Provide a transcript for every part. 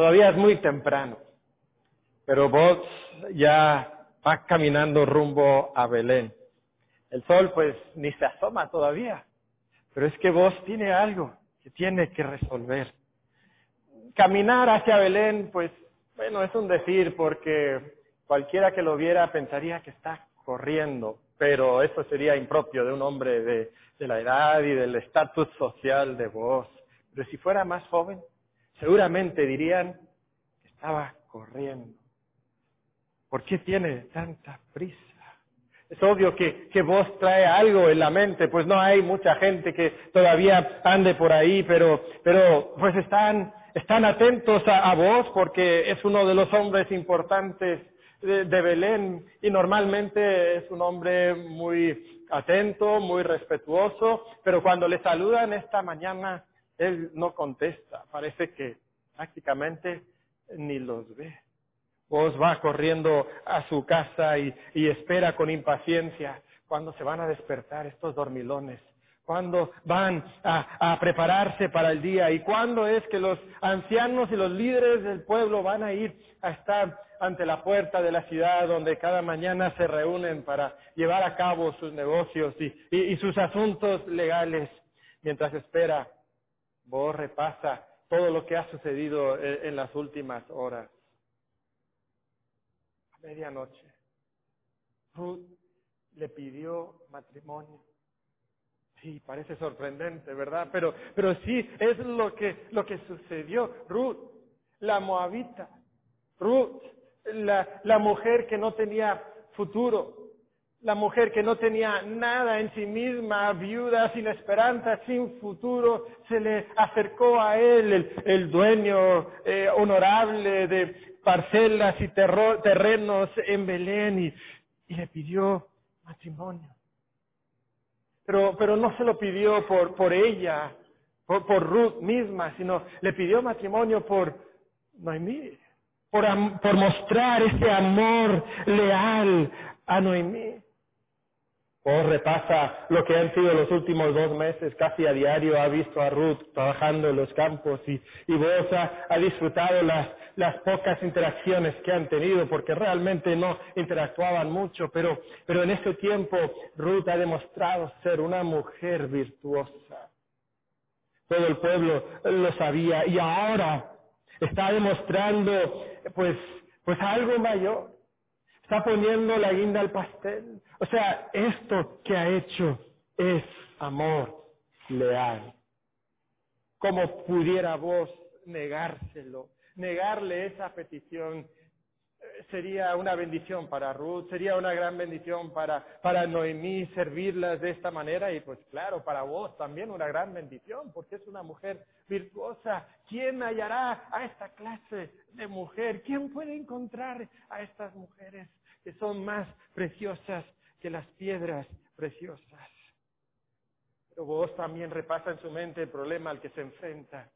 todavía es muy temprano, pero vos ya vas caminando rumbo a Belén. El sol pues ni se asoma todavía, pero es que vos tiene algo que tiene que resolver. Caminar hacia Belén pues bueno, es un decir porque cualquiera que lo viera pensaría que está corriendo, pero eso sería impropio de un hombre de, de la edad y del estatus social de vos. Pero si fuera más joven, seguramente dirían que estaba corriendo. ¿Por qué tiene tanta prisa? Es obvio que, que vos trae algo en la mente, pues no hay mucha gente que todavía ande por ahí, pero, pero pues están, están atentos a, vos porque es uno de los hombres importantes de, de Belén y normalmente es un hombre muy atento, muy respetuoso, pero cuando le saludan esta mañana, él no contesta, parece que prácticamente ni los ve. Vos va corriendo a su casa y, espera con impaciencia cuando se van a despertar estos dormilones cuándo van a, prepararse para el día y cuándo es que los ancianos y los líderes del pueblo van a ir a estar ante la puerta de la ciudad donde cada mañana se reúnen para llevar a cabo sus negocios y sus asuntos legales. Mientras espera, vos repasa todo lo que ha sucedido en, en las últimas horas. A medianoche, Ruth le pidió matrimonio. Sí, parece sorprendente, ¿verdad? Pero, pero sí, es lo que, lo que sucedió. Ruth, la moabita. Ruth, la, la mujer que no tenía futuro. La mujer que no tenía nada en sí misma, viuda, sin esperanza, sin futuro, se le acercó a él, el, dueño eh, honorable de parcelas y terrenos en Belén, y, le pidió matrimonio pero, pero no se lo pidió por, ella, por, por Ruth misma, sino le pidió matrimonio por Noemí, por, por mostrar ese amor leal a Noemí. O repasa lo que han sido los últimos dos meses, casi a diario ha visto a Ruth trabajando en los campos y, y vos ha, disfrutado las, pocas interacciones que han tenido, porque realmente no interactuaban mucho, pero, pero en este tiempo Ruth ha demostrado ser una mujer virtuosa. Todo el pueblo lo sabía y ahora está demostrando pues, pues algo mayor Está poniendo la guinda al pastel. O sea, esto que ha hecho es amor leal. ¿Cómo pudiera vos negárselo? Negarle esa petición sería una bendición para Ruth, sería una gran bendición para, para Noemí servirlas de esta manera y pues claro, para vos también una gran bendición porque es una mujer virtuosa. ¿Quién hallará a esta clase de mujer? ¿Quién puede encontrar a estas mujeres que son más preciosas que las piedras preciosas? Pero vos también repasa en su mente el problema al que se enfrenta.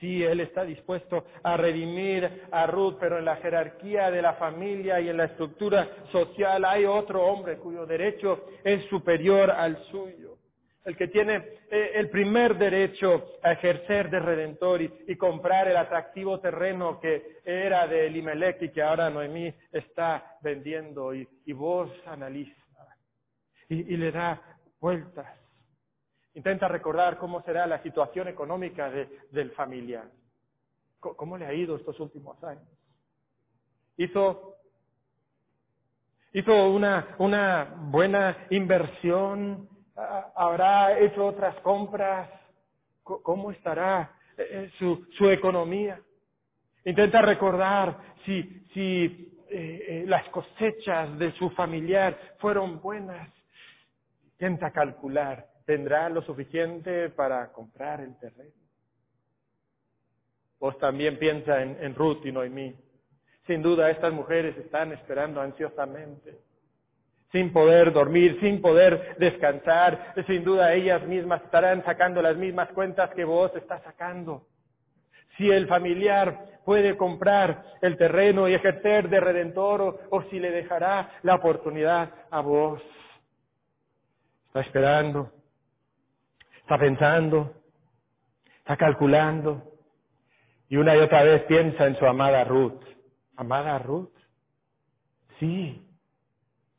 Sí, Él está dispuesto a redimir a Ruth, pero en la jerarquía de la familia y en la estructura social hay otro hombre cuyo derecho es superior al suyo. El que tiene eh, el primer derecho a ejercer de redentor y, comprar el atractivo terreno que era de Elimelech y que ahora Noemí está vendiendo. Y, y vos analiza y, le da vueltas Intenta recordar cómo será la situación económica de, del familiar. ¿Cómo le ha ido estos últimos años? Hizo, hizo una, una buena inversión, habrá hecho otras compras. ¿Cómo estará eh, eh, su, su economía? Intenta recordar si, si eh, las cosechas de su familiar fueron buenas. Intenta calcular tendrá lo suficiente para comprar el terreno. Vos también piensa en, Ruth y Noemí. Sin duda estas mujeres están esperando ansiosamente, sin poder dormir, sin poder descansar. Sin duda ellas mismas estarán sacando las mismas cuentas que vos estás sacando. Si el familiar puede comprar el terreno y ejercer de redentor o si le dejará la oportunidad a vos. Está esperando está pensando, está calculando. Y una y otra vez piensa en su amada Ruth. ¿Amada Ruth? Sí,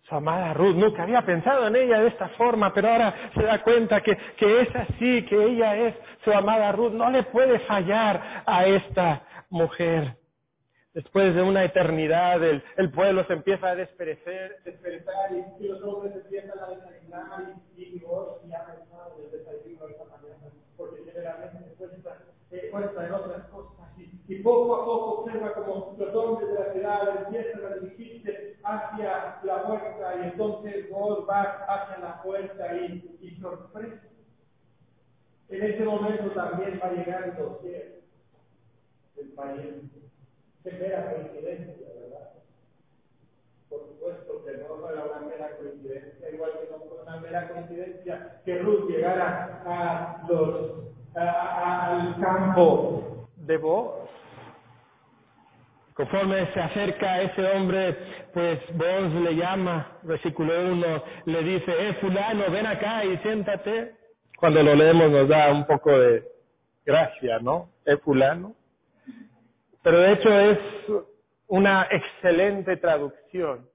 su amada Ruth. Nunca había pensado en ella de esta forma, pero ahora se da cuenta que, que es así, que ella es su amada Ruth. No le puede fallar a esta mujer. Después de una eternidad, el, el pueblo se empieza a desperecer, desperezar y, los hombres empiezan a desayunar y, Dios ya ha pensado en el desayuno esta mañana, porque generalmente cuesta, eh, cuesta en otras cosas. Y, y, poco a poco observa como los hombres de la ciudad empiezan a dirigirse hacia la puerta y entonces Dios va hacia la puerta y, y sorpresa. En ese momento también va llegando el pariente Qué mera coincidencia, ¿verdad? Por supuesto que no fue una mera coincidencia, igual que no fue una mera coincidencia que Ruth llegara al campo de voz. Conforme se acerca ese hombre, pues vos le llama, versículo 1, le dice, eh, fulano, ven acá y siéntate. Cuando lo leemos nos da un poco de gracia, ¿no? Eh, fulano. Pero de hecho es una excelente traducción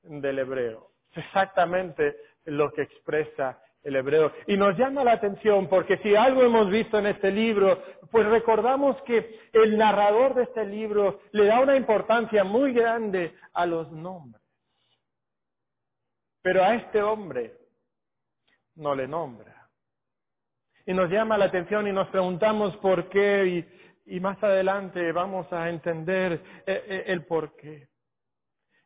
del hebreo. Es exactamente lo que expresa el hebreo. Y nos llama la atención porque si algo hemos visto en este libro, pues recordamos que el narrador de este libro le da una importancia muy grande a los nombres. Pero a este hombre no le nombra. Y nos llama la atención y nos preguntamos por qué y y más adelante vamos a entender eh, eh, el por qué.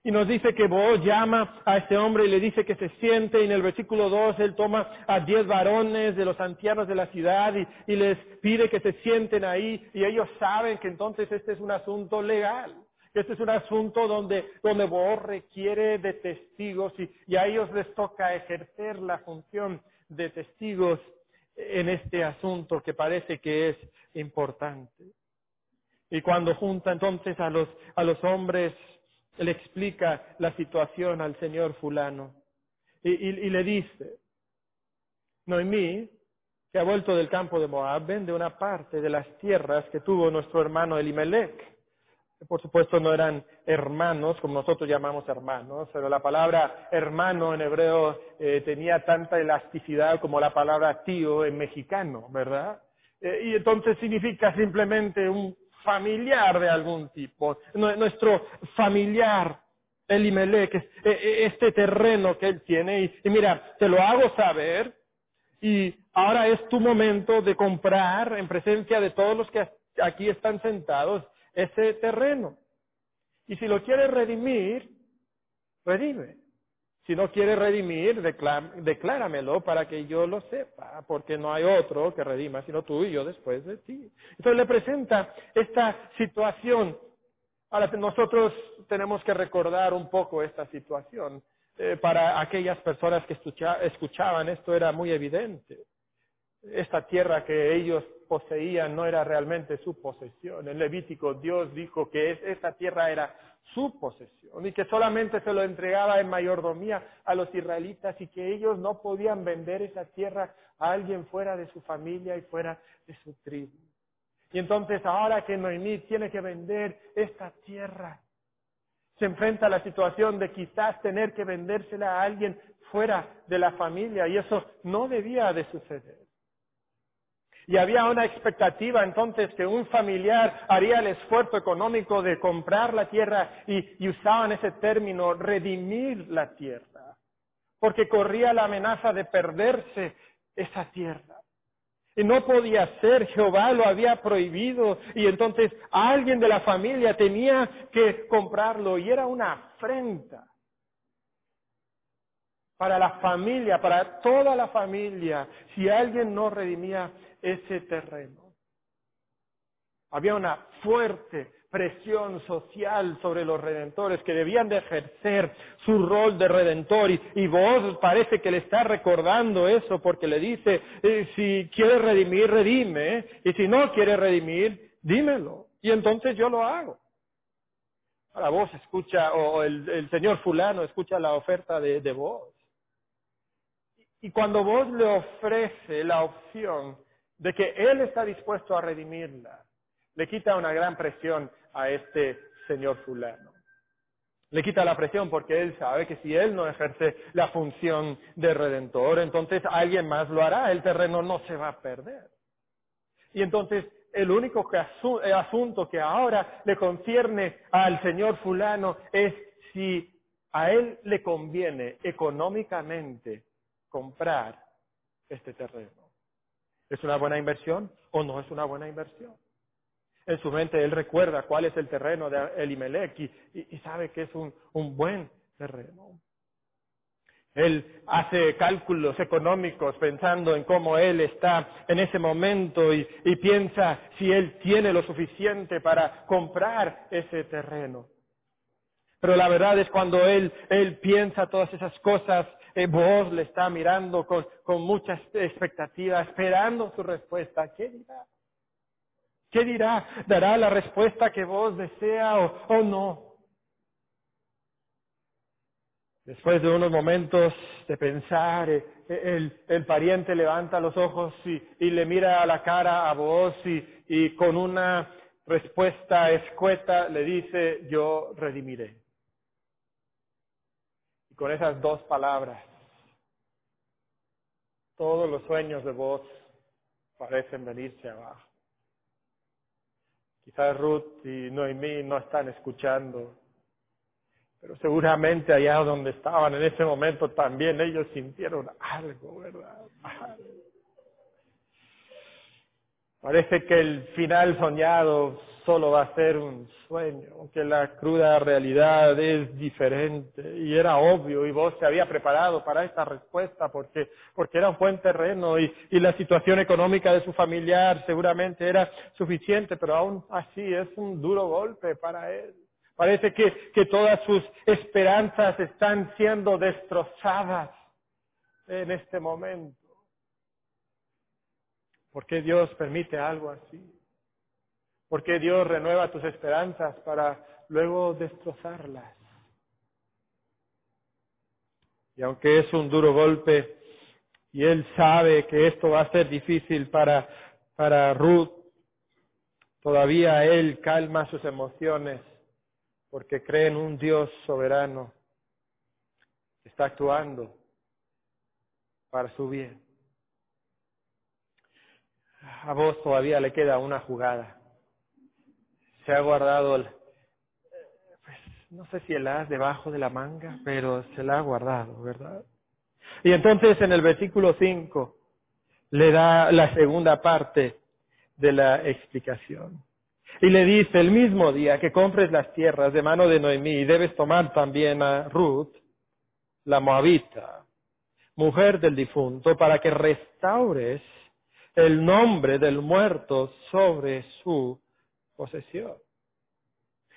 Y nos dice que vos llama a este hombre y le dice que se siente, y en el versículo 2 él toma a diez varones de los ancianos de la ciudad y, les pide que se sienten ahí, y ellos saben que entonces este es un asunto legal, este es un asunto donde, donde vos requiere de testigos y a ellos les toca ejercer la función de testigos en este asunto que parece que es importante. Y cuando junta entonces a los, a los hombres, le explica la situación al señor fulano. Y, y, le dice, Noemí, que ha vuelto del campo de Moab, vende una parte de las tierras que tuvo nuestro hermano Elimelech por supuesto no eran hermanos, como nosotros llamamos hermanos, pero la palabra hermano en hebreo eh, tenía tanta elasticidad como la palabra tío en mexicano, ¿verdad? Eh, y entonces significa simplemente un familiar de algún tipo, nuestro familiar, Elimelech, eh, este terreno que él tiene, y mira, te lo hago saber, y ahora es tu momento de comprar en presencia de todos los que aquí están sentados ese terreno. Y si lo quiere redimir, redime. Si no quiere redimir, decláramelo para que yo lo sepa, porque no hay otro que redima sino tú y yo después de ti. Entonces le presenta esta situación. Ahora nosotros tenemos que recordar un poco esta situación. Eh, para aquellas personas que escuchaban esto era muy evidente. Esta tierra que ellos poseían no era realmente su posesión. En Levítico Dios dijo que esta tierra era su posesión y que solamente se lo entregaba en mayordomía a los israelitas y que ellos no podían vender esa tierra a alguien fuera de su familia y fuera de su tribu. Y entonces ahora que Noemí tiene que vender esta tierra, se enfrenta a la situación de quizás tener que vendérsela a alguien fuera de la familia y eso no debía de suceder. Y había una expectativa entonces que un familiar haría el esfuerzo económico de comprar la tierra y, usaban ese término, redimir la tierra, porque corría la amenaza de perderse esa tierra. Y no podía ser, Jehová lo había prohibido. Y entonces alguien de la familia tenía que comprarlo y era una afrenta para la familia, para toda la familia, si alguien no redimía ese terreno. Había una fuerte presión social sobre los redentores que debían de ejercer su rol de redentor y, vos parece que le está recordando eso porque le dice, eh, si quieres redimir, redime y si no quieres redimir, dímelo y entonces yo lo hago. Ahora vos escucha, o el, señor fulano escucha la oferta de vos. Y cuando vos le ofrece la opción de que Él está dispuesto a redimirla, Le quita una gran presión a este señor fulano. Le quita la presión porque él sabe que si él no ejerce la función de redentor, entonces alguien más lo hará, el terreno no se va a perder. Y entonces el único asunto que ahora le concierne al señor fulano es si a él le conviene económicamente comprar este terreno. ¿Es una buena inversión o no es una buena inversión? En su mente él recuerda cuál es el terreno de Elimelech y, y, sabe que es un, buen terreno. Él hace cálculos económicos pensando en cómo él está en ese momento y, piensa si él tiene lo suficiente para comprar ese terreno. Pero la verdad es cuando él, él piensa todas esas cosas, eh, vos le está mirando con, con mucha expectativa, esperando su respuesta. ¿Qué dirá? ¿Qué dirá? ¿Dará la respuesta que vos desea o, no? Después de unos momentos de pensar, eh, el, el, pariente levanta los ojos y, y, le mira a la cara a vos y, y con una respuesta escueta le dice, yo redimiré. Con esas dos palabras, todos los sueños de vos parecen venirse abajo. Quizás Ruth y Noemí no están escuchando, pero seguramente allá donde estaban en ese momento también ellos sintieron algo, ¿verdad? Parece que el final soñado solo va a ser un sueño, aunque la cruda realidad es diferente. Y era obvio, y vos se había preparado para esta respuesta porque, porque era un buen terreno y, y la situación económica de su familiar seguramente era suficiente, pero aún así es un duro golpe para él. Parece que, que todas sus esperanzas están siendo destrozadas en este momento. ¿Por qué Dios permite algo así? ¿Por qué Dios renueva tus esperanzas para luego destrozarlas? Y aunque es un duro golpe, y él sabe que esto va a ser difícil para, para Ruth, todavía él calma sus emociones porque cree en un Dios soberano que está actuando para su bien. A vos todavía le queda una jugada se ha guardado, el, pues, no sé si el as debajo de la manga, pero se la ha guardado, ¿verdad? Y entonces en el versículo 5 le da la segunda parte de la explicación. Y le dice, el mismo día que compres las tierras de mano de Noemí, debes tomar también a Ruth, la moabita, mujer del difunto, para que restaures el nombre del muerto sobre su posesión.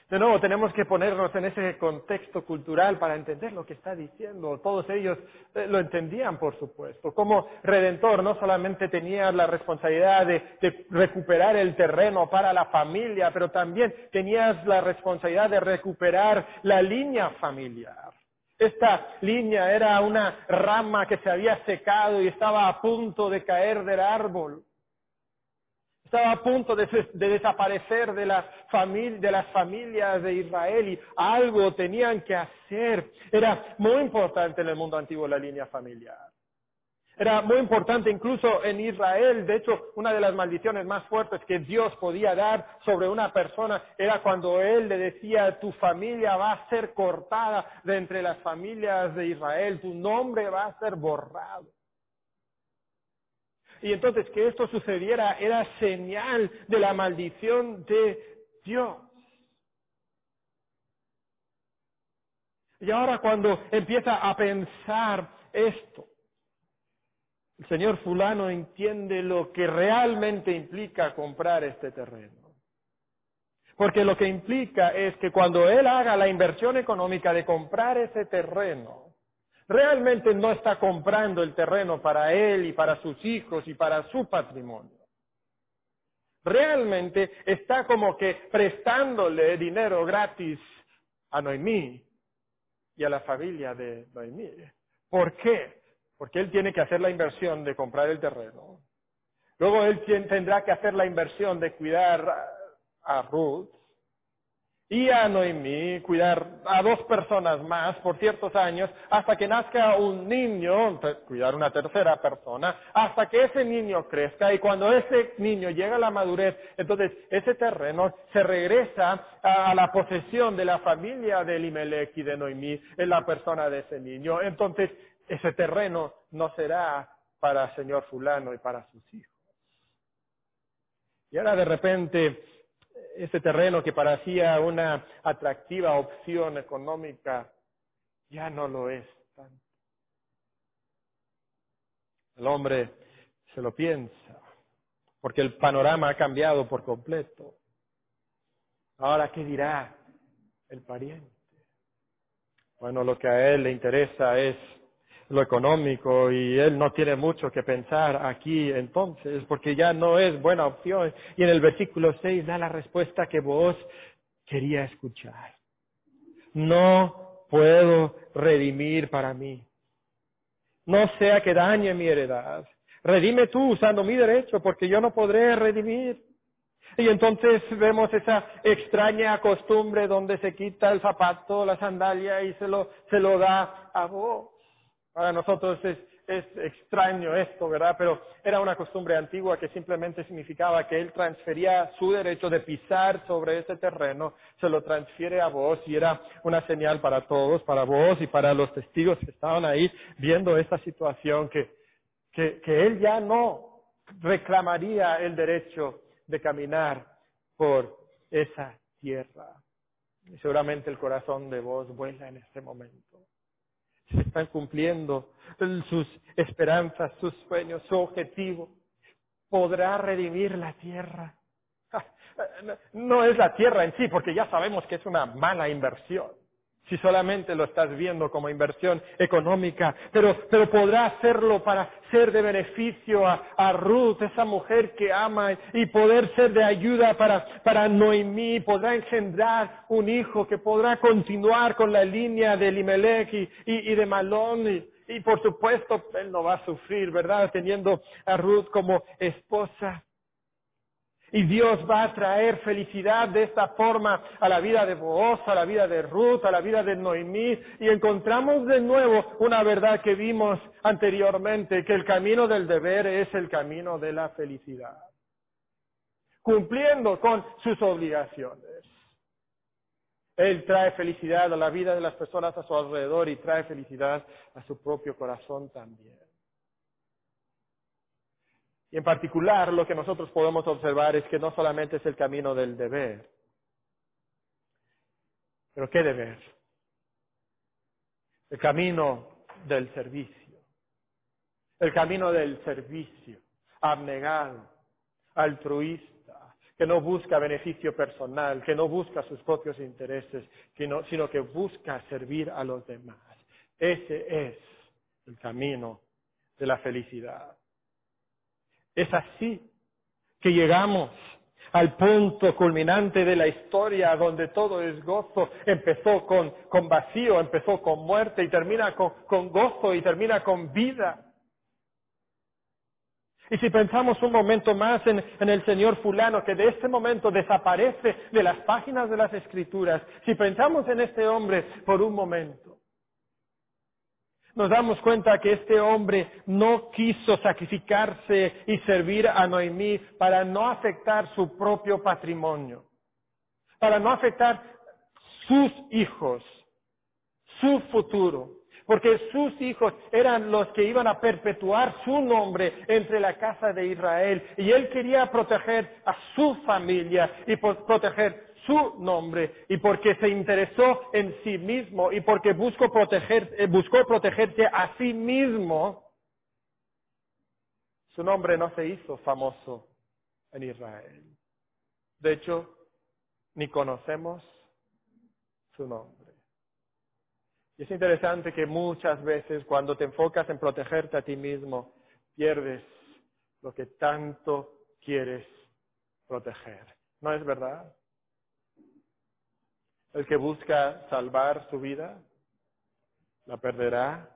De nuevo, tenemos que ponernos en ese contexto cultural para entender lo que está diciendo. Todos ellos eh, lo entendían, por supuesto. Como redentor no solamente tenía la responsabilidad de, recuperar el terreno para la familia, pero también tenías la responsabilidad de recuperar la línea familiar. Esta línea era una rama que se había secado y estaba a punto de caer del árbol. Estaba a punto de, desaparecer de, las familias de Israel y algo tenían que hacer. Era muy importante en el mundo antiguo la línea familiar. Era muy importante incluso en Israel. De hecho, una de las maldiciones más fuertes que Dios podía dar sobre una persona era cuando Él le decía, tu familia va a ser cortada de entre las familias de Israel, tu nombre va a ser borrado. Y entonces que esto sucediera era señal de la maldición de Dios. Y ahora cuando empieza a pensar esto, el señor fulano entiende lo que realmente implica comprar este terreno. Porque lo que implica es que cuando él haga la inversión económica de comprar ese terreno, realmente no está comprando el terreno para él y para sus hijos y para su patrimonio. Realmente está como que prestándole dinero gratis a Noemí y a la familia de Noemí. ¿Por qué? Porque él tiene que hacer la inversión de comprar el terreno. Luego él tendrá que hacer la inversión de cuidar a Ruth y a Noemí cuidar a dos personas más por ciertos años hasta que nazca un niño, cuidar una tercera persona, hasta que ese niño crezca y cuando ese niño llega a la madurez, entonces ese terreno se regresa a la posesión de la familia de Elimelech y de Noemí en la persona de ese niño. Entonces ese terreno no será para el señor fulano y para sus hijos. Y ahora de repente ese terreno que parecía una atractiva opción económica ya no lo es tanto. El hombre se lo piensa, porque el panorama ha cambiado por completo. Ahora, ¿qué dirá el pariente? Bueno, lo que a él le interesa es lo económico y él no tiene mucho que pensar aquí entonces porque ya no es buena opción. Y en el versículo 6 da la respuesta que vos quería escuchar. No puedo redimir para mí. No sea que dañe mi heredad. Redime tú usando mi derecho porque yo no podré redimir. Y entonces vemos esa extraña costumbre donde se quita el zapato, la sandalia y se lo, se lo da a vos. Para nosotros es, extraño esto, ¿verdad? Pero era una costumbre antigua que simplemente significaba que él transfería su derecho de pisar sobre ese terreno, se lo transfiere a vos y era una señal para todos, para vos y para los testigos que estaban ahí viendo esta situación, que, que, que él ya no reclamaría el derecho de caminar por esa tierra. Y seguramente el corazón de vos vuela en este momento se están cumpliendo sus esperanzas, sus sueños, su objetivo. Podrá redimir la tierra. No es la tierra en sí, porque ya sabemos que es una mala inversión si solamente lo estás viendo como inversión económica, pero, pero podrá hacerlo para ser de beneficio a, a, Ruth, esa mujer que ama, y poder ser de ayuda para, para Noemí, podrá engendrar un hijo que podrá continuar con la línea de Limelech y, y, y de Malón, y, y por supuesto él no va a sufrir, ¿verdad? Teniendo a Ruth como esposa. Y Dios va a traer felicidad de esta forma a la vida de Booz, a la vida de Ruth, a la vida de Noemí. Y encontramos de nuevo una verdad que vimos anteriormente, que el camino del deber es el camino de la felicidad. Cumpliendo con sus obligaciones. Él trae felicidad a la vida de las personas a su alrededor y trae felicidad a su propio corazón también. Y en particular lo que nosotros podemos observar es que no solamente es el camino del deber, pero ¿qué deber? El camino del servicio. El camino del servicio, abnegado, altruista, que no busca beneficio personal, que no busca sus propios intereses, sino que busca servir a los demás. Ese es el camino de la felicidad. Es así que llegamos al punto culminante de la historia donde todo es gozo. Empezó con, con vacío, empezó con muerte y termina con, con gozo y termina con vida. Y si pensamos un momento más en, en, el Señor fulano que de este momento desaparece de las páginas de las Escrituras, si pensamos en este hombre por un momento, nos damos cuenta que este hombre no quiso sacrificarse y servir a Noemí para no afectar su propio patrimonio, para no afectar sus hijos, su futuro, porque sus hijos eran los que iban a perpetuar su nombre entre la casa de Israel y él quería proteger a su familia y proteger su nombre y porque se interesó en sí mismo y porque buscó, proteger, eh, buscó protegerse a sí mismo, su nombre no se hizo famoso en Israel. De hecho, ni conocemos su nombre. Y es interesante que muchas veces cuando te enfocas en protegerte a ti mismo, pierdes lo que tanto quieres proteger. ¿No es verdad? El que busca salvar su vida, la perderá,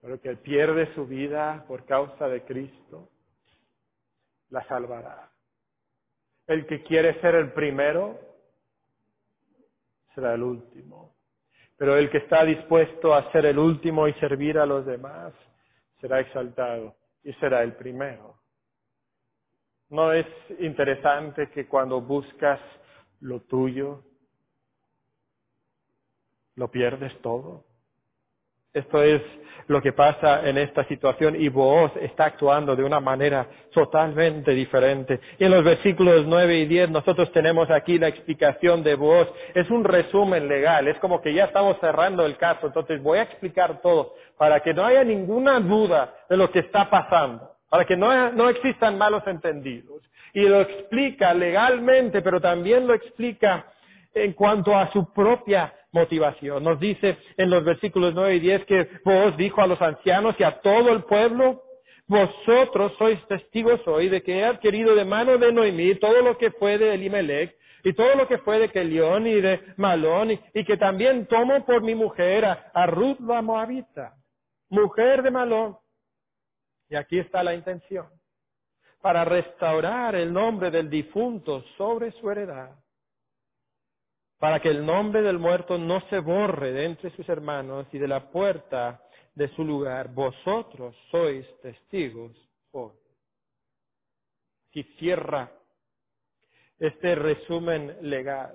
pero el que pierde su vida por causa de Cristo, la salvará. El que quiere ser el primero será el último. Pero el que está dispuesto a ser el último y servir a los demás será exaltado y será el primero. ¿No es interesante que cuando buscas lo tuyo, lo pierdes todo? Esto es lo que pasa en esta situación y Booz está actuando de una manera totalmente diferente. Y en los versículos 9 y 10 nosotros tenemos aquí la explicación de Booz. Es un resumen legal, es como que ya estamos cerrando el caso, entonces voy a explicar todo para que no haya ninguna duda de lo que está pasando, para que no, no existan malos entendidos. Y lo explica legalmente, pero también lo explica en cuanto a su propia motivación. Nos dice en los versículos 9 y 10 que vos dijo a los ancianos y a todo el pueblo, vosotros sois testigos hoy de que he adquirido de mano de Noemí todo lo que fue de Elimelech y todo lo que fue de Kelión y de Malón y, que también tomo por mi mujer a, a Ruth la Moabita, mujer de Malón. Y aquí está la intención, para restaurar el nombre del difunto sobre su heredad para que el nombre del muerto no se borre de entre sus hermanos y de la puerta de su lugar. Vosotros sois testigos hoy. Si cierra este resumen legal.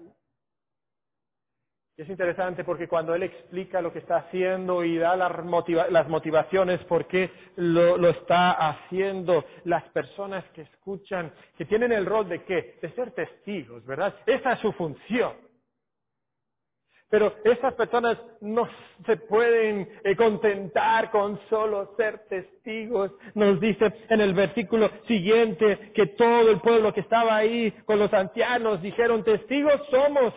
Es interesante porque cuando él explica lo que está haciendo y da las, motivaciones por qué lo, lo, está haciendo, las personas que escuchan, que tienen el rol de qué? De ser testigos, ¿verdad? Esa es su función. Pero esas personas no se pueden eh, contentar con solo ser testigos. Nos dice en el versículo siguiente que todo el pueblo que estaba ahí con los ancianos dijeron, testigos somos,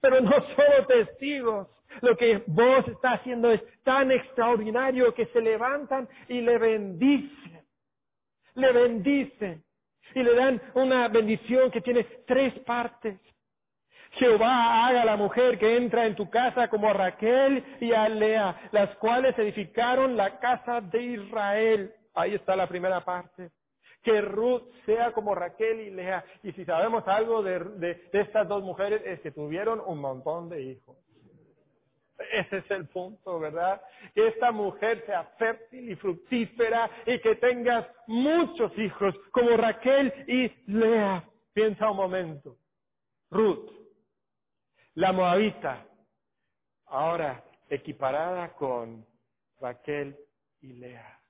pero no solo testigos. Lo que vos está haciendo es tan extraordinario que se levantan y le bendicen. Le bendicen. Y le dan una bendición que tiene tres partes. Jehová haga la mujer que entra en tu casa como a Raquel y a Lea, las cuales edificaron la casa de Israel. Ahí está la primera parte. Que Ruth sea como Raquel y Lea. Y si sabemos algo de, de estas dos mujeres es que tuvieron un montón de hijos. Ese es el punto, ¿verdad? Que esta mujer sea fértil y fructífera y que tengas muchos hijos como Raquel y Lea. Piensa un momento. Ruth, la moabita, ahora equiparada con Raquel y Lea.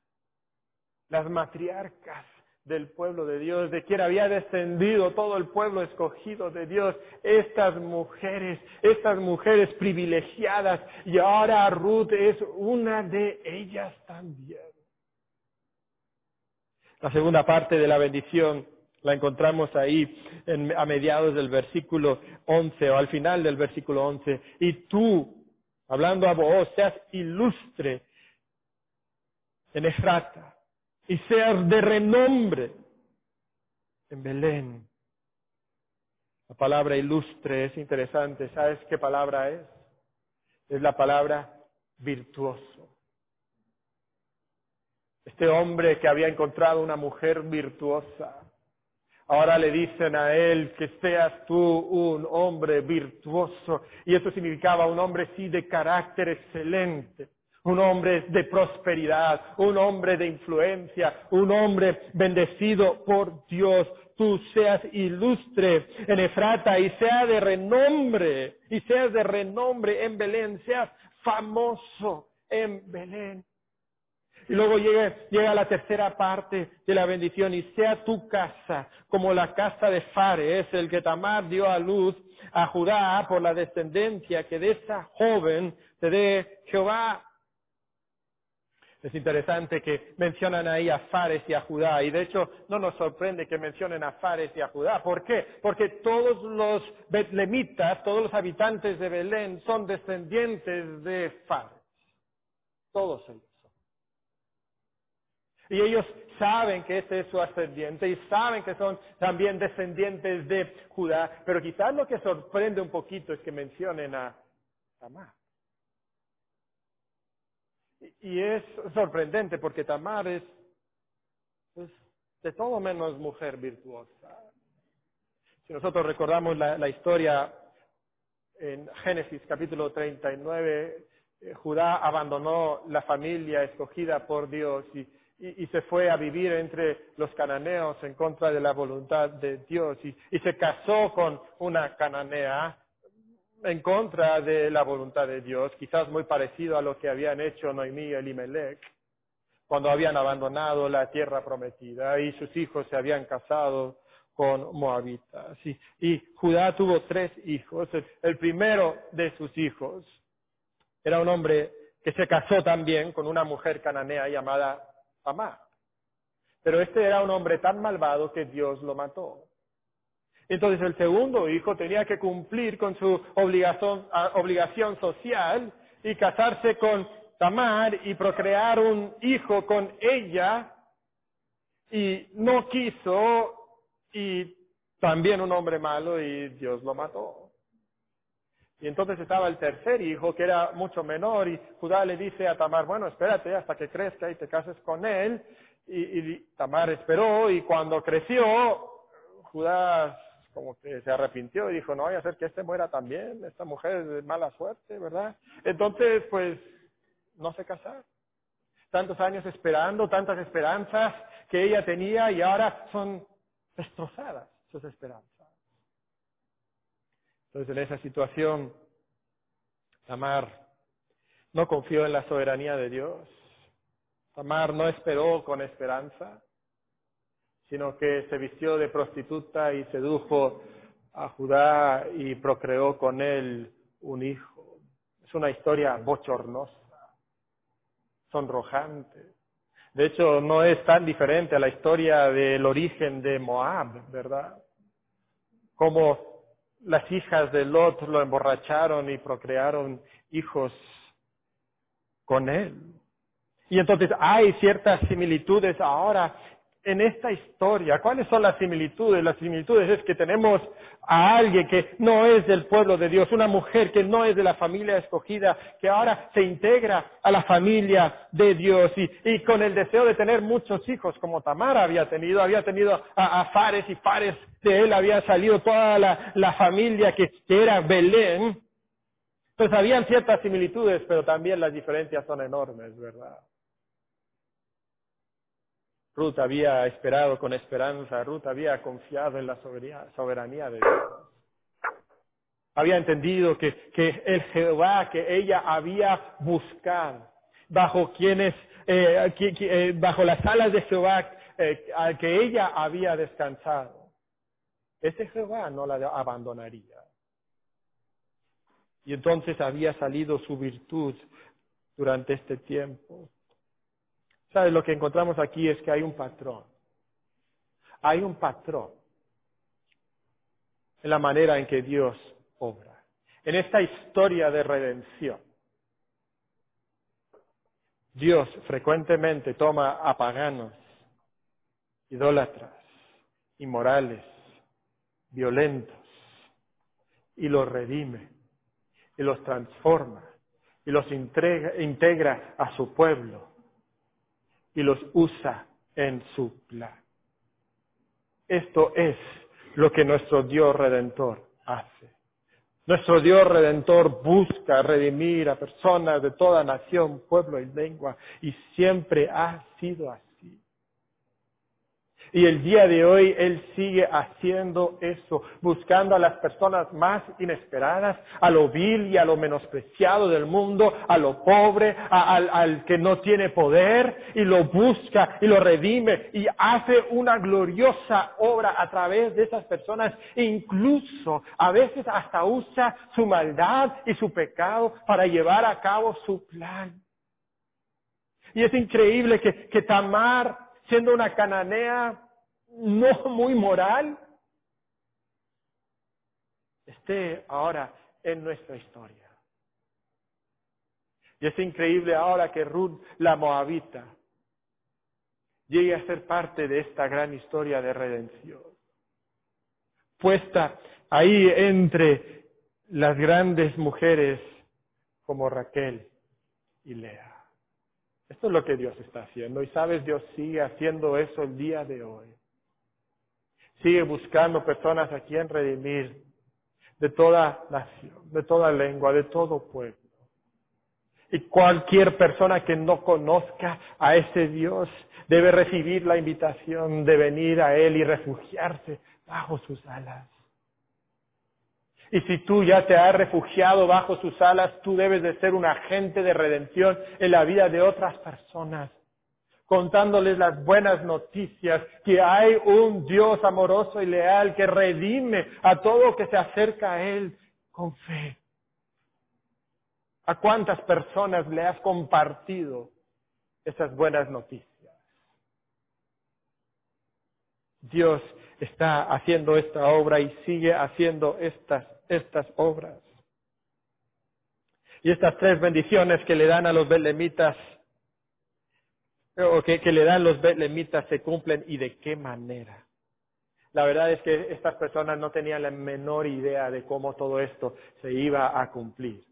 Las matriarcas del pueblo de Dios, de quien había descendido todo el pueblo escogido de Dios, estas mujeres, estas mujeres privilegiadas, y ahora Ruth es una de ellas también. La segunda parte de la bendición la encontramos ahí a mediados del versículo 11 o al final del versículo 11. Y tú, hablando a vos, seas ilustre en Efrata y seas de renombre en Belén. La palabra ilustre es interesante. ¿Sabes qué palabra es? Es la palabra virtuoso. Este hombre que había encontrado una mujer virtuosa, Ahora le dicen a él que seas tú un hombre virtuoso. Y eso significaba un hombre sí de carácter excelente, un hombre de prosperidad, un hombre de influencia, un hombre bendecido por Dios. Tú seas ilustre en Efrata y sea de renombre, y seas de renombre en Belén, seas famoso en Belén. Y luego llega, llega la tercera parte de la bendición y sea tu casa como la casa de Fares, el que Tamar dio a luz a Judá por la descendencia que de esa joven te dé Jehová. Es interesante que mencionan ahí a Fares y a Judá, y de hecho no nos sorprende que mencionen a Fares y a Judá. ¿Por qué? Porque todos los betlemitas, todos los habitantes de Belén son descendientes de Fares. Todos ellos. Y ellos saben que ese es su ascendiente y saben que son también descendientes de Judá. Pero quizás lo que sorprende un poquito es que mencionen a Tamar. Y es sorprendente porque Tamar es, de todo menos mujer virtuosa. Si nosotros recordamos la, la historia en Génesis capítulo 39, eh, Judá abandonó la familia escogida por Dios y, y, se fue a vivir entre los cananeos en contra de la voluntad de Dios y, se casó con una cananea en contra de la voluntad de Dios, quizás muy parecido a lo que habían hecho Noemí y Elimelech cuando habían abandonado la tierra prometida y sus hijos se habían casado con moabitas. Y, y Judá tuvo tres hijos. El, el, primero de sus hijos era un hombre que se casó también con una mujer cananea llamada Tamar. Pero este era un hombre tan malvado que Dios lo mató. Entonces el segundo hijo tenía que cumplir con su obligación, obligación social y casarse con Tamar y procrear un hijo con ella y no quiso y también un hombre malo y Dios lo mató. Y entonces estaba el tercer hijo que era mucho menor y Judá le dice a Tamar, bueno, espérate hasta que crezca y te cases con él. Y, Tamar esperó y cuando creció, Judá como que se arrepintió y dijo, no vaya a ser que este muera también, esta mujer es de mala suerte, ¿verdad? Entonces, pues, no se casaron. Tantos años esperando, tantas esperanzas que ella tenía y ahora son destrozadas sus esperanzas. Entonces, en esa situación, Tamar no confió en la soberanía de Dios. Tamar no esperó con esperanza sino que se vistió de prostituta y sedujo a Judá y procreó con él un hijo. Es una historia bochornosa, sonrojante. De hecho, no es tan diferente a la historia del origen de Moab, ¿verdad? Como las hijas de Lot lo emborracharon y procrearon hijos con él. Y entonces hay ciertas similitudes ahora en esta historia. ¿Cuáles son las similitudes? Las similitudes es que tenemos a alguien que no es del pueblo de Dios, una mujer que no es de la familia escogida, que ahora se integra a la familia de Dios y, con el deseo de tener muchos hijos, como Tamara había tenido, había tenido a, Fares y Fares de él había salido toda la, familia que, que era Belén. Entonces habían ciertas similitudes, pero también las diferencias son enormes, ¿verdad? Ruth había esperado con esperanza, Ruth había confiado en la soberanía de Dios. Había entendido que, el Jehová que ella había buscado, bajo quienes, eh, eh, bajo las alas de Jehová eh, al que ella había descansado, ese Jehová no la abandonaría. Y entonces había salido su virtud durante este tiempo. ¿Sabes? Lo que encontramos aquí es que hay un patrón. Hay un patrón en la manera en que Dios obra. En esta historia de redención, Dios frecuentemente toma a paganos, idólatras, inmorales, violentos, y los redime, y los transforma, y los integra a su pueblo y los usa en su plan. Esto es lo que nuestro Dios redentor hace. Nuestro Dios redentor busca redimir a personas de toda nación, pueblo y lengua y siempre ha sido así. Y el día de hoy Él sigue haciendo eso, buscando a las personas más inesperadas, a lo vil y a lo menospreciado del mundo, a lo pobre, al, que no tiene poder, y lo busca y lo redime y hace una gloriosa obra a través de esas personas, incluso a veces hasta usa su maldad y su pecado para llevar a cabo su plan. Y es increíble que Tamar siendo una cananea no muy moral, esté ahora en nuestra historia. Y es increíble ahora que Ruth, la moabita, llegue a ser parte de esta gran historia de redención. Puesta ahí entre las grandes mujeres como Raquel y Lea. Esto es lo que Dios está haciendo. Y sabes, Dios sigue haciendo eso el día de hoy. Sigue buscando personas a quien redimir de toda nación, de toda lengua, de todo pueblo. Y cualquier persona que no conozca a ese Dios debe recibir la invitación de venir a Él y refugiarse bajo sus alas. Y si tú ya te has refugiado bajo sus alas, tú debes de ser un agente de redención en la vida de otras personas, contándoles las buenas noticias, que hay un Dios amoroso y leal que redime a todo que se acerca a Él con fe. ¿A cuántas personas le has compartido esas buenas noticias? Dios está haciendo esta obra y sigue haciendo estas, estas obras. Y estas tres bendiciones que le dan a los belemitas, o que, le dan los belemitas, se cumplen y de qué manera. La verdad es que estas personas no tenían la menor idea de cómo todo esto se iba a cumplir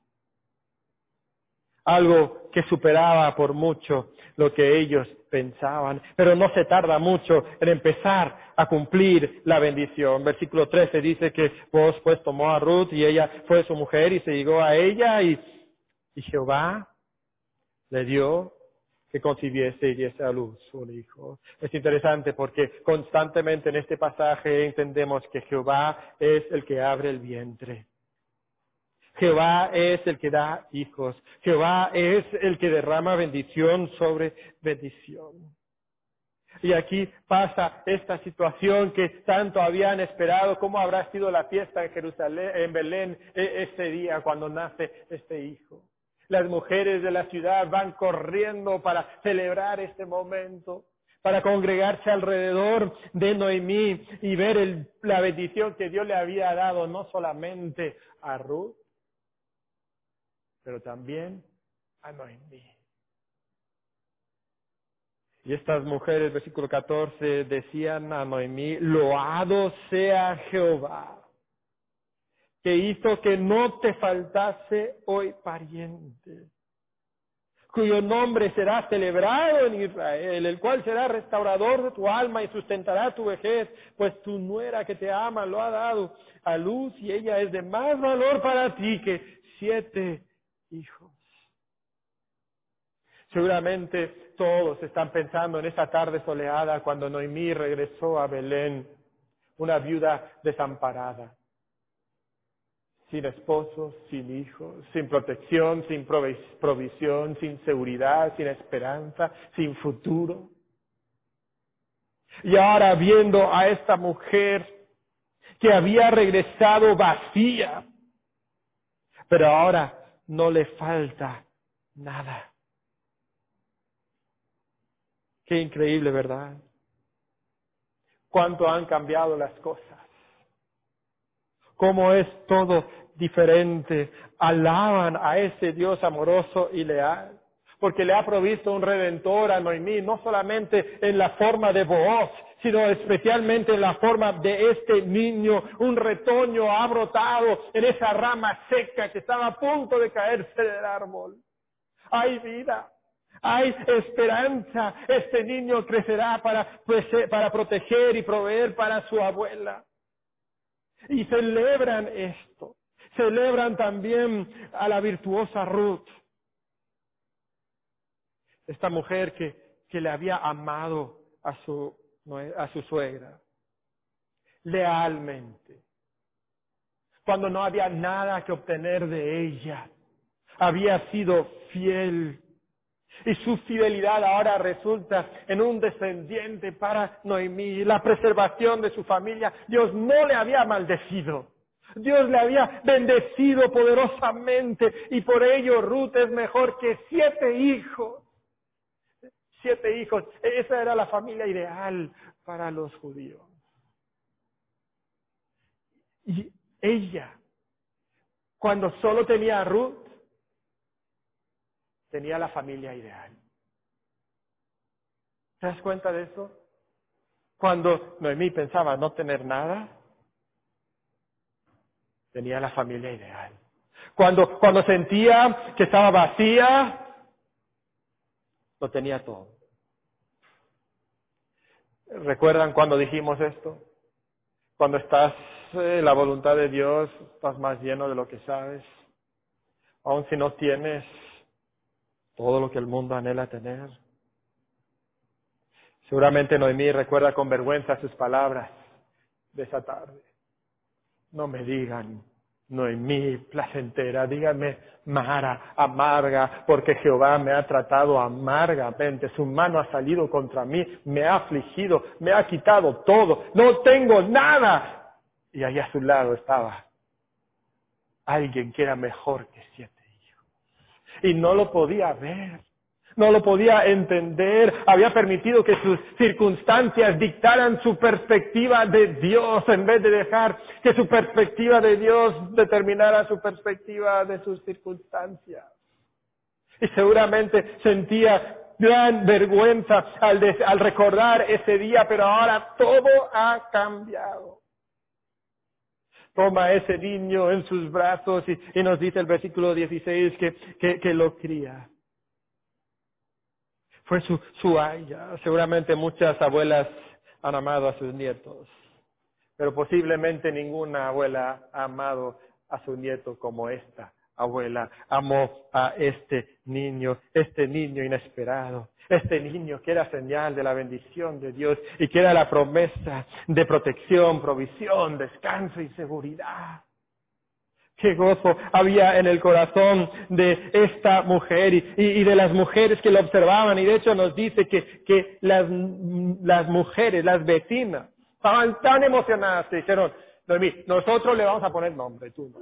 algo que superaba por mucho lo que ellos pensaban, pero no se tarda mucho en empezar a cumplir la bendición. Versículo 13 dice que vos pues tomó a Ruth y ella fue su mujer y se llegó a ella y, y Jehová le dio que concibiese y diese a luz un hijo. Es interesante porque constantemente en este pasaje entendemos que Jehová es el que abre el vientre. Jehová es el que da hijos. Jehová es el que derrama bendición sobre bendición. Y aquí pasa esta situación que tanto habían esperado, cómo habrá sido la fiesta en Jerusalén, en Belén, e-, ese día cuando nace este hijo. Las mujeres de la ciudad van corriendo para celebrar este momento, para congregarse alrededor de Noemí y ver la bendición que Dios le había dado no solamente a Ruth, pero también a Noemí. Y estas mujeres, versículo 14, decían a Noemí, loado sea Jehová, que hizo que no te faltase hoy pariente, cuyo nombre será celebrado en Israel, el cual será restaurador de tu alma y sustentará tu vejez, pues tu nuera que te ama lo ha dado a luz y ella es de más valor para ti que siete hijos. Seguramente todos están pensando en esa tarde soleada cuando Noemí regresó a Belén, una viuda desamparada, sin esposo, sin hijos, sin protección, sin provisión, sin seguridad, sin esperanza, sin futuro. Y ahora viendo a esta mujer que había regresado vacía, pero ahora no le falta nada. Qué increíble, ¿verdad? Cuánto han cambiado las cosas. Cómo es todo diferente. Alaban a ese Dios amoroso y leal porque le ha provisto un redentor a Noemí, no solamente en la forma de Booz, sino especialmente en la forma de este niño. Un retoño ha brotado en esa rama seca que estaba a punto de caerse del árbol. Hay vida. Hay esperanza. Este niño crecerá para, para proteger y proveer para su abuela. Y celebran esto. Celebran también a la virtuosa Ruth esta mujer que, que le había amado a su, a su suegra, lealmente, cuando no había nada que obtener de ella, había sido fiel. Y su fidelidad ahora resulta en un descendiente para Noemí, la preservación de su familia. Dios no le había maldecido. Dios le había bendecido poderosamente y por ello Ruth es mejor que siete hijos siete hijos. Esa era la familia ideal para los judíos. Y ella, cuando solo tenía a Ruth, tenía la familia ideal. ¿Te das cuenta de eso? Cuando Noemí pensaba no tener nada, tenía la familia ideal. Cuando, cuando sentía que estaba vacía, lo tenía todo. ¿Recuerdan cuando dijimos esto? Cuando estás en la voluntad de Dios, estás más lleno de lo que sabes. Aun si no tienes todo lo que el mundo anhela tener. Seguramente Noemí recuerda con vergüenza sus palabras de esa tarde. No me digan Noemí, placentera, dígame Mara, amarga, porque Jehová me ha tratado amargamente, su mano ha salido contra mí, me ha afligido, me ha quitado todo, no tengo nada. Y ahí a su lado estaba alguien que era mejor que siete hijos. Y no lo podía ver no lo podía entender, había permitido que sus circunstancias dictaran su perspectiva de Dios en vez de dejar que su perspectiva de Dios determinara su perspectiva de sus circunstancias. Y seguramente sentía gran vergüenza al, recordar ese día, pero ahora todo ha cambiado. Toma ese niño en sus brazos y, nos dice el versículo 16 que lo cría fue su, su Seguramente muchas abuelas han amado a sus nietos, pero posiblemente ninguna abuela ha amado a su nieto como esta abuela amó a este niño, este niño inesperado, este niño que era señal de la bendición de Dios y que era la promesa de protección, provisión, descanso y seguridad. Qué gozo había en el corazón de esta mujer y, de las mujeres que lo observaban. Y de hecho nos dice que, las, mujeres, las vecinas, estaban tan emocionadas que dijeron, nosotros le vamos a poner nombre, tú.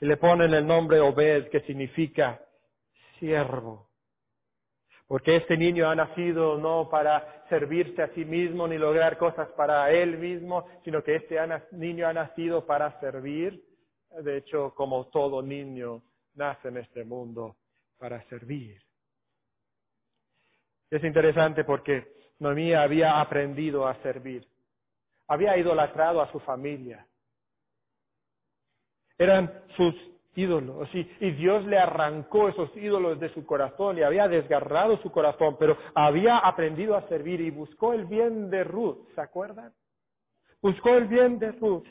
Y le ponen el nombre Obed, que significa siervo. Porque este niño ha nacido no para servirse a sí mismo ni lograr cosas para él mismo, sino que este niño ha nacido para servir. De hecho, como todo niño nace en este mundo para servir. Es interesante porque Noemí había aprendido a servir. Había idolatrado a su familia. Eran sus ídolos. Y, Dios le arrancó esos ídolos de su corazón y había desgarrado su corazón, pero había aprendido a servir y buscó el bien de Ruth, ¿se acuerdan? Buscó el bien de Ruth.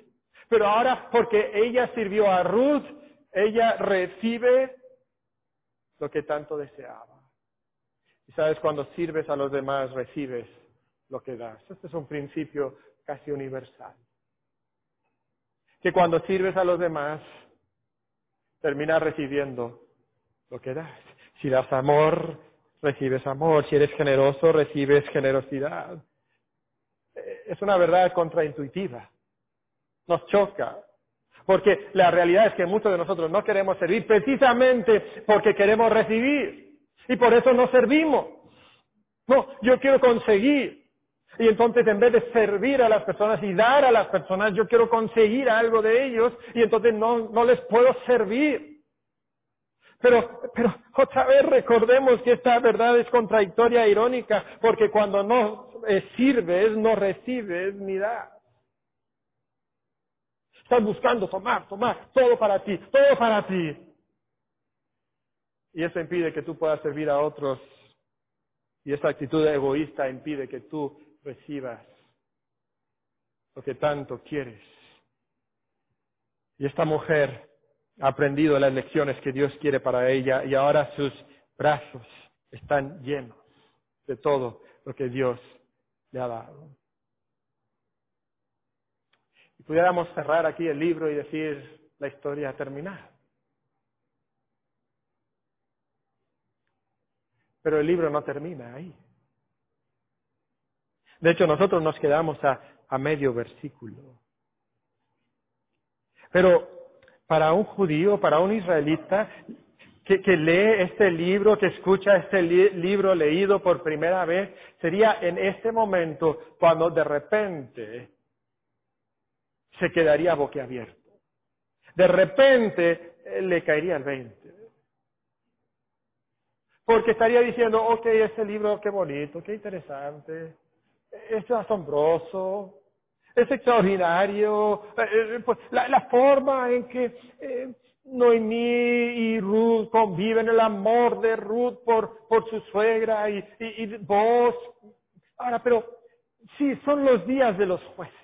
Pero ahora, porque ella sirvió a Ruth, ella recibe lo que tanto deseaba. Y sabes, cuando sirves a los demás, recibes lo que das. Este es un principio casi universal. Que cuando sirves a los demás, terminas recibiendo lo que das. Si das amor, recibes amor. Si eres generoso, recibes generosidad. Eh, es una verdad contraintuitiva. Nos choca. Porque la realidad es que muchos de nosotros no queremos servir precisamente porque queremos recibir. Y por eso no servimos. No, yo quiero conseguir. Y entonces en vez de servir a las personas y dar a las personas, yo quiero conseguir algo de ellos y entonces no, no les puedo servir. Pero, pero otra vez recordemos que esta verdad es contradictoria e irónica, porque cuando no eh, sirves, no recibes ni das. Estás buscando tomar, tomar, todo para ti, todo para ti. Y eso impide que tú puedas servir a otros. Y esa actitud egoísta impide que tú recibas lo que tanto quieres. Y esta mujer ha aprendido las lecciones que Dios quiere para ella y ahora sus brazos están llenos de todo lo que Dios le ha dado. Y pudiéramos cerrar aquí el libro y decir, la historia ha terminado. Pero el libro no termina ahí. De hecho, nosotros nos quedamos a, medio versículo. Pero para un judío, para un israelita, que, lee este libro, que escucha este libro leído por primera vez, sería en este momento cuando de repente se quedaría boquiabierto. De repente eh, le caería el 20. Porque estaría diciendo, ok, este libro qué bonito, qué interesante es asombroso, es extraordinario, eh, eh, pues, la, forma en que eh, Noemí y Ruth conviven, el amor de Ruth por, por su suegra y, y, vos. Ahora, pero sí, son los días de los jueces.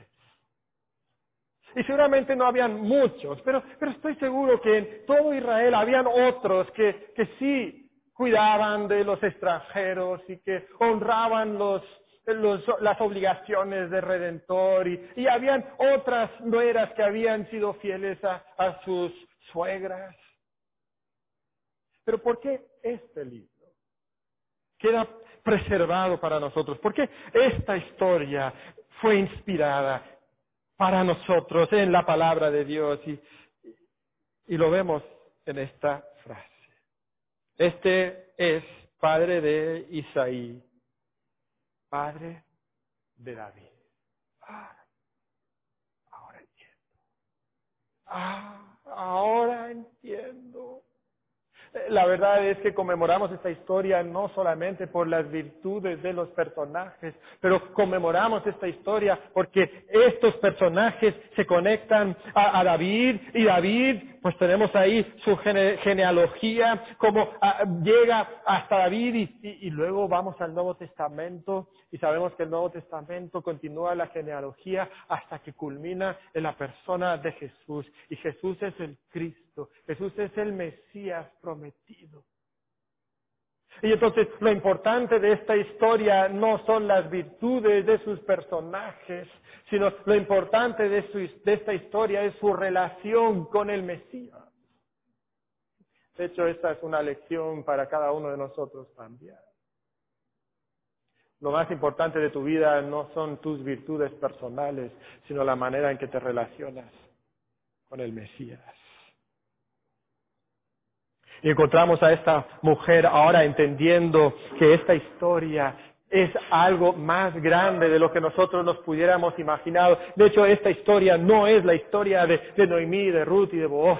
Y seguramente no habían muchos, pero, pero estoy seguro que en todo Israel habían otros que, que sí cuidaban de los extranjeros y que honraban los, las obligaciones de Redentor y, y, habían otras nueras que habían sido fieles a, a sus suegras. Pero ¿por qué este libro queda preservado para nosotros? ¿Por qué esta historia fue inspirada para nosotros en la palabra de Dios? Y, y lo vemos en esta frase. Este es padre de Isaí, padre de David. Ah, ahora entiendo. Ah, ahora entiendo. La verdad es que conmemoramos esta historia no solamente por las virtudes de los personajes, pero conmemoramos esta historia porque estos personajes se conectan a, David y David, pues tenemos ahí su genealogía, como ah, llega hasta David y luego vamos al Nuevo Testamento y sabemos que el Nuevo Testamento continúa la genealogía hasta que culmina en la persona de Jesús. Y Jesús es el Cristo, Jesús es el Mesías prometido. Y entonces lo importante de esta historia no son las virtudes de sus personajes, sino lo importante de, de esta historia es su relación con el Mesías. De hecho, esta es una lección para cada uno de nosotros también. Lo más importante de tu vida no son tus virtudes personales, sino la manera en que te relacionas con el Mesías. Y encontramos a esta mujer ahora entendiendo que esta historia es algo más grande de lo que nosotros nos pudiéramos imaginar. De hecho, esta historia no es la historia de, de Noemí, de Ruth y de Boaz.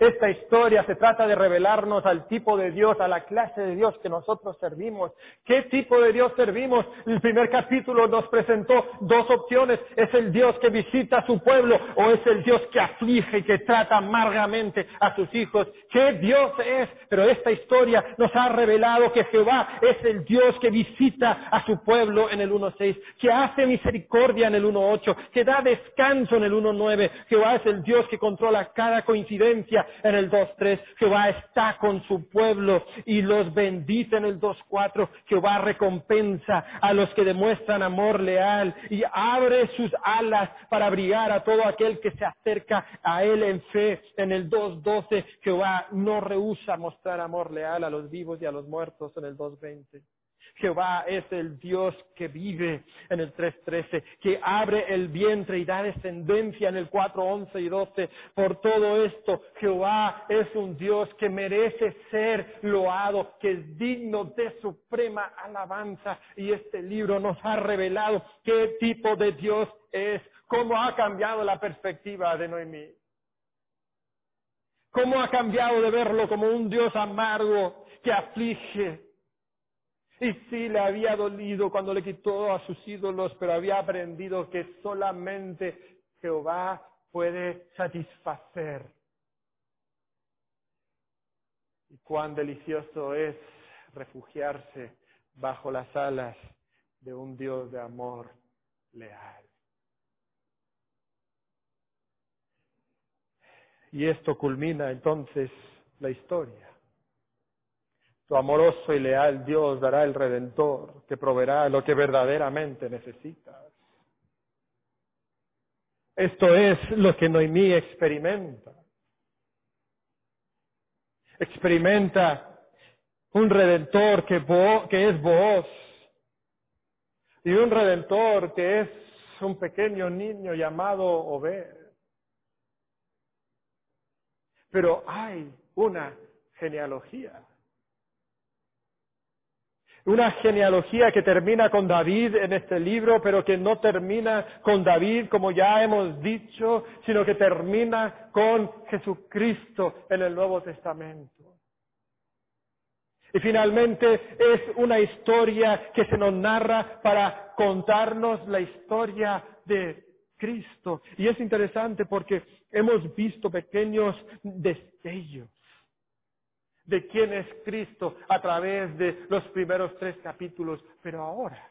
Esta historia se trata de revelarnos al tipo de Dios, a la clase de Dios que nosotros servimos. ¿Qué tipo de Dios servimos? El primer capítulo nos presentó dos opciones. ¿Es el Dios que visita a su pueblo o es el Dios que aflige y que trata amargamente a sus hijos? ¿Qué Dios es? Pero esta historia nos ha revelado que Jehová es el Dios que visita a su pueblo en el 1.6, que hace misericordia en el 1.8, que da descanso en el 1.9. Jehová es el Dios que controla cada coincidencia en el 2.3, Jehová está con su pueblo y los bendice en el 2.4, Jehová recompensa a los que demuestran amor leal y abre sus alas para abrigar a todo aquel que se acerca a él en fe. En el 2.12, Jehová no rehúsa mostrar amor leal a los vivos y a los muertos en el 2.20. Jehová es el Dios que vive en el 3.13, que abre el vientre y da descendencia en el 4.11 y 12. Por todo esto, Jehová es un Dios que merece ser loado, que es digno de suprema alabanza. Y este libro nos ha revelado qué tipo de Dios es, cómo ha cambiado la perspectiva de Noemí. Cómo ha cambiado de verlo como un Dios amargo que aflige, y sí le había dolido cuando le quitó a sus ídolos, pero había aprendido que solamente Jehová puede satisfacer. Y cuán delicioso es refugiarse bajo las alas de un Dios de amor leal. Y esto culmina entonces la historia. Tu amoroso y leal Dios dará el redentor que proveerá lo que verdaderamente necesitas. Esto es lo que Noemí experimenta. Experimenta un redentor que, es voz y un redentor que es un pequeño niño llamado Obed. Pero hay una genealogía una genealogía que termina con David en este libro, pero que no termina con David, como ya hemos dicho, sino que termina con Jesucristo en el Nuevo Testamento. Y finalmente es una historia que se nos narra para contarnos la historia de Cristo. Y es interesante porque hemos visto pequeños destellos de quién es Cristo a través de los primeros tres capítulos. Pero ahora,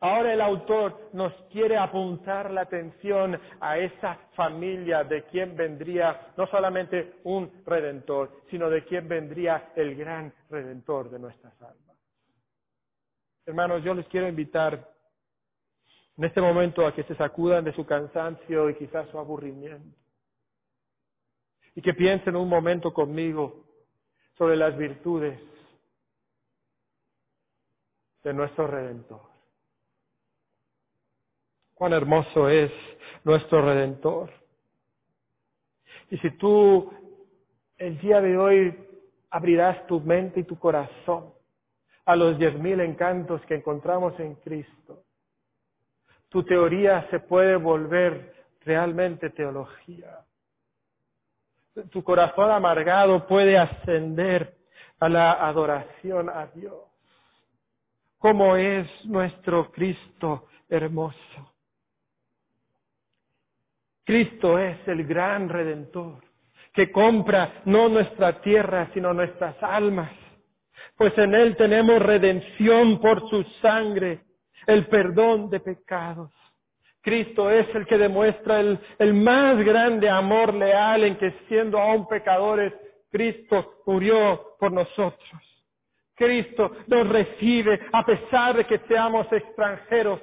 Ahora el autor nos quiere apuntar la atención a esa familia de quien vendría no solamente un redentor, sino de quien vendría el gran redentor de nuestras almas. Hermanos, yo les quiero invitar en este momento a que se sacudan de su cansancio y quizás su aburrimiento. Y que piensen un momento conmigo sobre las virtudes de nuestro Redentor. Cuán hermoso es nuestro Redentor. Y si tú el día de hoy abrirás tu mente y tu corazón a los diez mil encantos que encontramos en Cristo, tu teoría se puede volver realmente teología. Tu corazón amargado puede ascender a la adoración a Dios. Como es nuestro Cristo hermoso. Cristo es el gran redentor que compra no nuestra tierra, sino nuestras almas. Pues en Él tenemos redención por su sangre, el perdón de pecados. Cristo es el que demuestra el, más grande amor leal en que siendo aún pecadores, Cristo murió por nosotros. Cristo nos recibe a pesar de que seamos extranjeros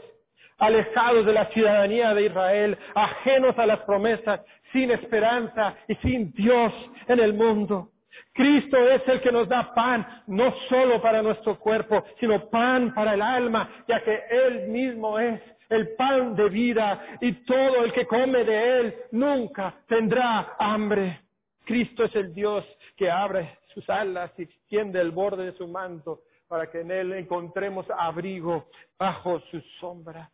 alejados de la ciudadanía de Israel, ajenos a las promesas, sin esperanza y sin Dios en el mundo. Cristo es el que nos da pan, no solo para nuestro cuerpo, sino pan para el alma, ya que Él mismo es el pan de vida y todo el que come de Él nunca tendrá hambre. Cristo es el Dios que abre sus alas y tiende el borde de su manto para que en Él encontremos abrigo bajo su sombra.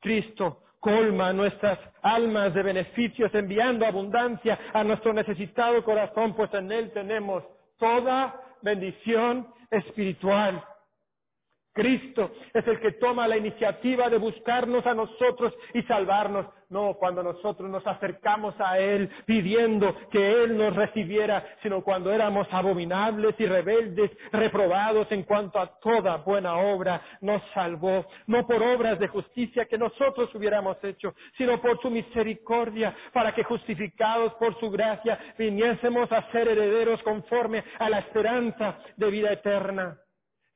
Cristo colma nuestras almas de beneficios, enviando abundancia a nuestro necesitado corazón, pues en Él tenemos toda bendición espiritual. Cristo es el que toma la iniciativa de buscarnos a nosotros y salvarnos. No cuando nosotros nos acercamos a Él pidiendo que Él nos recibiera, sino cuando éramos abominables y rebeldes, reprobados en cuanto a toda buena obra, nos salvó. No por obras de justicia que nosotros hubiéramos hecho, sino por su misericordia, para que justificados por su gracia viniésemos a ser herederos conforme a la esperanza de vida eterna.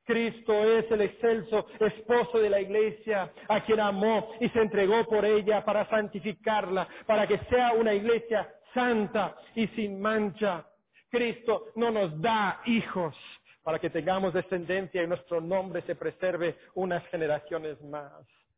Cristo es el excelso esposo de la iglesia, a quien amó y se entregó por ella para santificarla, para que sea una iglesia santa y sin mancha. Cristo no nos da hijos para que tengamos descendencia y nuestro nombre se preserve unas generaciones más.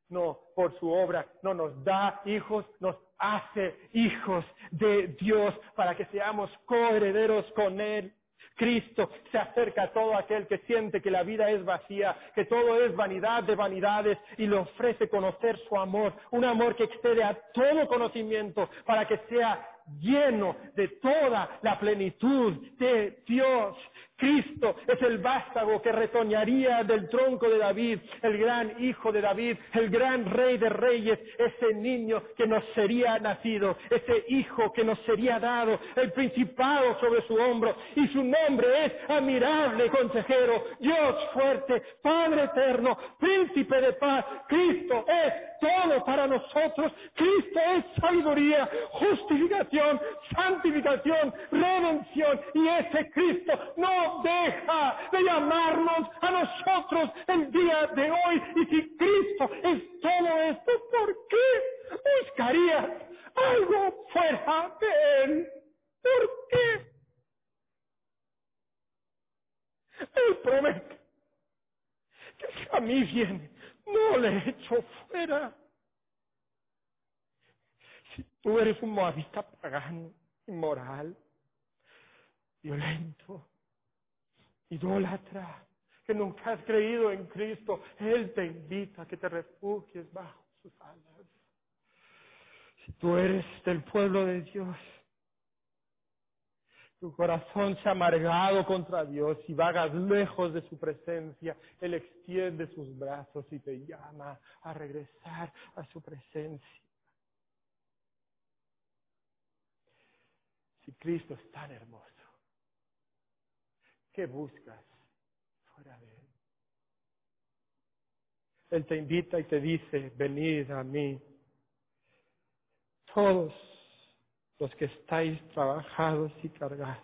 No, por su obra no nos da hijos, nos hace hijos de Dios para que seamos coherederos con Él. Cristo se acerca a todo aquel que siente que la vida es vacía, que todo es vanidad de vanidades y le ofrece conocer su amor, un amor que excede a todo conocimiento para que sea lleno de toda la plenitud de Dios. Cristo es el vástago que retoñaría del tronco de David, el gran hijo de David, el gran rey de reyes, ese niño que nos sería nacido, ese hijo que nos sería dado, el principado sobre su hombro, y su nombre es admirable consejero, Dios fuerte, Padre eterno, príncipe de paz. Cristo es todo para nosotros. Cristo es sabiduría, justificación, santificación, redención, y ese Cristo no deja de llamarnos a nosotros el día de hoy. Y si Cristo es todo esto, ¿por qué buscarías algo fuera de Él? ¿Por qué? Él promete que si a mí viene, no le echo fuera. Si tú eres un moabita pagano, inmoral, violento, idólatra, que nunca has creído en Cristo, Él te invita a que te refugies bajo sus alas. Si tú eres del pueblo de Dios, tu corazón se ha amargado contra Dios y vagas lejos de su presencia, Él extiende sus brazos y te llama a regresar a su presencia. Si Cristo es tan hermoso, ¿Qué buscas fuera de Él? Él te invita y te dice, venid a mí. Todos los que estáis trabajados y cargados.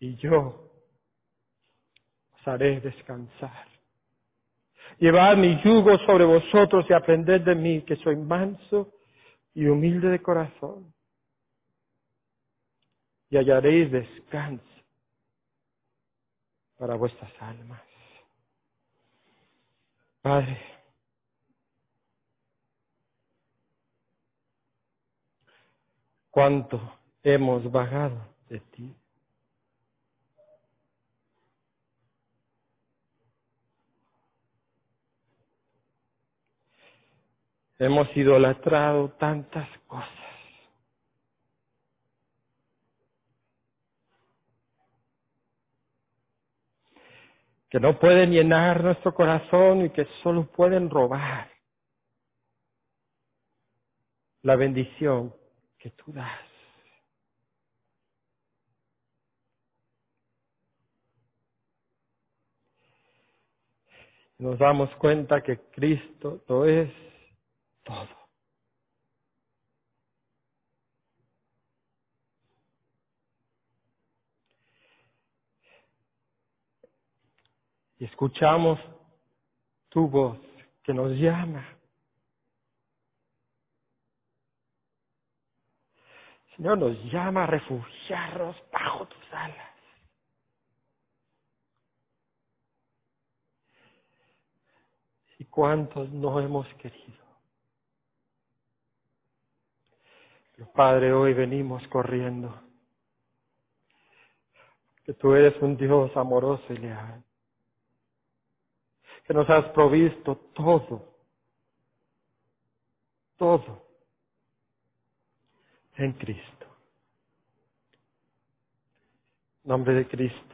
Y yo os haré descansar. Llevad mi yugo sobre vosotros y aprended de mí, que soy manso y humilde de corazón. Y hallaréis descanso para vuestras almas. Padre, cuánto hemos vagado de ti. Hemos idolatrado tantas cosas. Que no pueden llenar nuestro corazón y que solo pueden robar la bendición que tú das. Nos damos cuenta que Cristo lo es todo. Y escuchamos tu voz que nos llama. Señor nos llama a refugiarnos bajo tus alas. ¿Y cuántos no hemos querido? Padre, hoy venimos corriendo, que tú eres un Dios amoroso y leal, que nos has provisto todo, todo en Cristo. Nombre de Cristo.